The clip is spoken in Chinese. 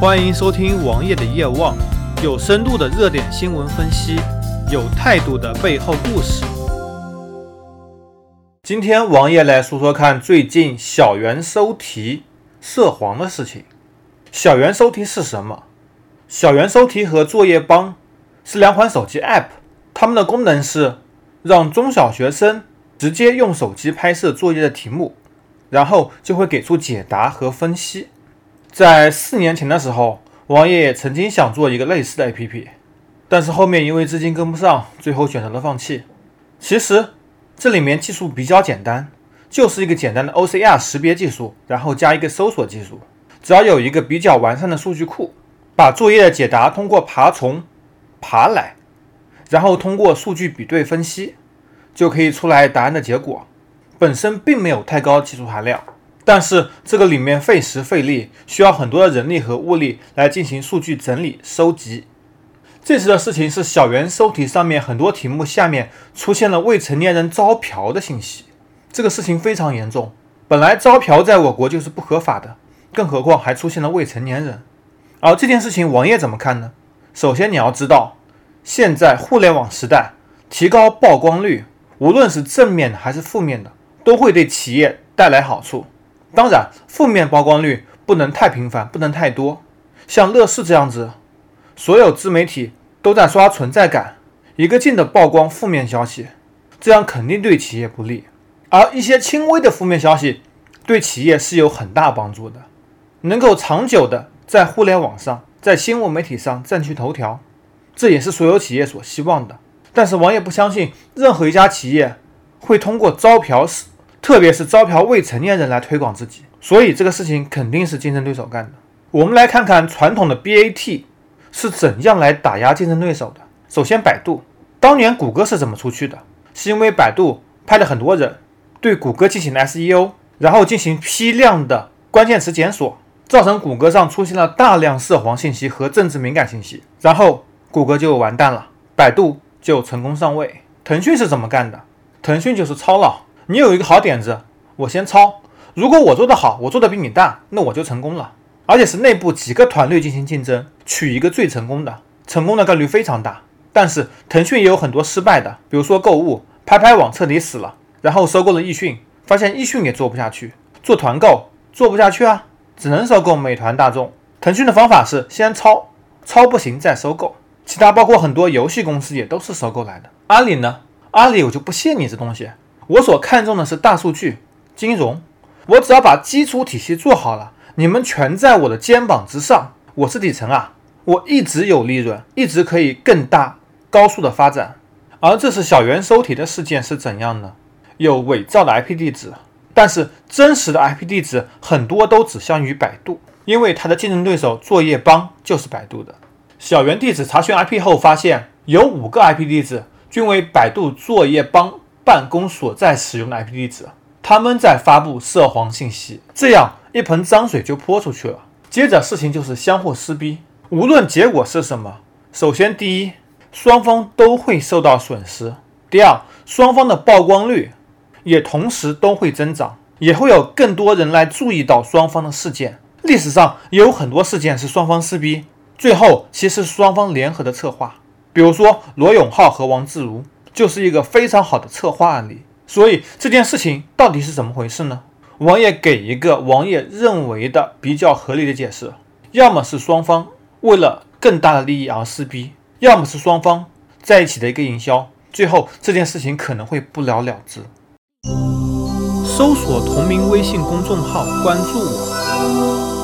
欢迎收听王爷的夜望，有深度的热点新闻分析，有态度的背后故事。今天王爷来说说看最近小猿收题涉黄的事情。小猿收题是什么？小猿收题和作业帮是两款手机 App，它们的功能是让中小学生直接用手机拍摄作业的题目，然后就会给出解答和分析。在四年前的时候，王爷也曾经想做一个类似的 APP，但是后面因为资金跟不上，最后选择了放弃。其实这里面技术比较简单，就是一个简单的 OCR 识别技术，然后加一个搜索技术。只要有一个比较完善的数据库，把作业的解答通过爬虫爬来，然后通过数据比对分析，就可以出来答案的结果。本身并没有太高技术含量。但是这个里面费时费力，需要很多的人力和物力来进行数据整理收集。这次的事情是小猿搜题上面很多题目下面出现了未成年人招嫖的信息，这个事情非常严重。本来招嫖在我国就是不合法的，更何况还出现了未成年人。而这件事情王爷怎么看呢？首先你要知道，现在互联网时代，提高曝光率，无论是正面的还是负面的，都会对企业带来好处。当然，负面曝光率不能太频繁，不能太多。像乐视这样子，所有自媒体都在刷存在感，一个劲的曝光负面消息，这样肯定对企业不利。而一些轻微的负面消息，对企业是有很大帮助的，能够长久的在互联网上，在新闻媒体上占据头条，这也是所有企业所希望的。但是王爷不相信任何一家企业会通过招嫖式。特别是招嫖未成年人来推广自己，所以这个事情肯定是竞争对手干的。我们来看看传统的 BAT 是怎样来打压竞争对手的。首先，百度当年谷歌是怎么出去的？是因为百度派了很多人对谷歌进行了 SEO，然后进行批量的关键词检索，造成谷歌上出现了大量涉黄信息和政治敏感信息，然后谷歌就完蛋了，百度就成功上位。腾讯是怎么干的？腾讯就是抄了。你有一个好点子，我先抄。如果我做得好，我做的比你大，那我就成功了。而且是内部几个团队进行竞争，取一个最成功的，成功的概率非常大。但是腾讯也有很多失败的，比如说购物，拍拍网彻底死了，然后收购了易讯，发现易讯也做不下去，做团购做不下去啊，只能收购美团、大众。腾讯的方法是先抄，抄不行再收购。其他包括很多游戏公司也都是收购来的。阿里呢？阿里我就不信你这东西。我所看重的是大数据、金融。我只要把基础体系做好了，你们全在我的肩膀之上。我是底层啊，我一直有利润，一直可以更大、高速的发展。而这次小猿收题的事件是怎样呢？有伪造的 IP 地址，但是真实的 IP 地址很多都指向于百度，因为它的竞争对手作业帮就是百度的。小猿地址查询 IP 后发现，有五个 IP 地址均为百度作业帮。办公所在使用的 IP 地址，他们在发布涉黄信息，这样一盆脏水就泼出去了。接着事情就是相互撕逼，无论结果是什么，首先第一，双方都会受到损失；第二，双方的曝光率也同时都会增长，也会有更多人来注意到双方的事件。历史上也有很多事件是双方撕逼，最后其实是双方联合的策划，比如说罗永浩和王自如。就是一个非常好的策划案例，所以这件事情到底是怎么回事呢？王爷给一个王爷认为的比较合理的解释：要么是双方为了更大的利益而撕逼，要么是双方在一起的一个营销，最后这件事情可能会不了了之。搜索同名微信公众号，关注我。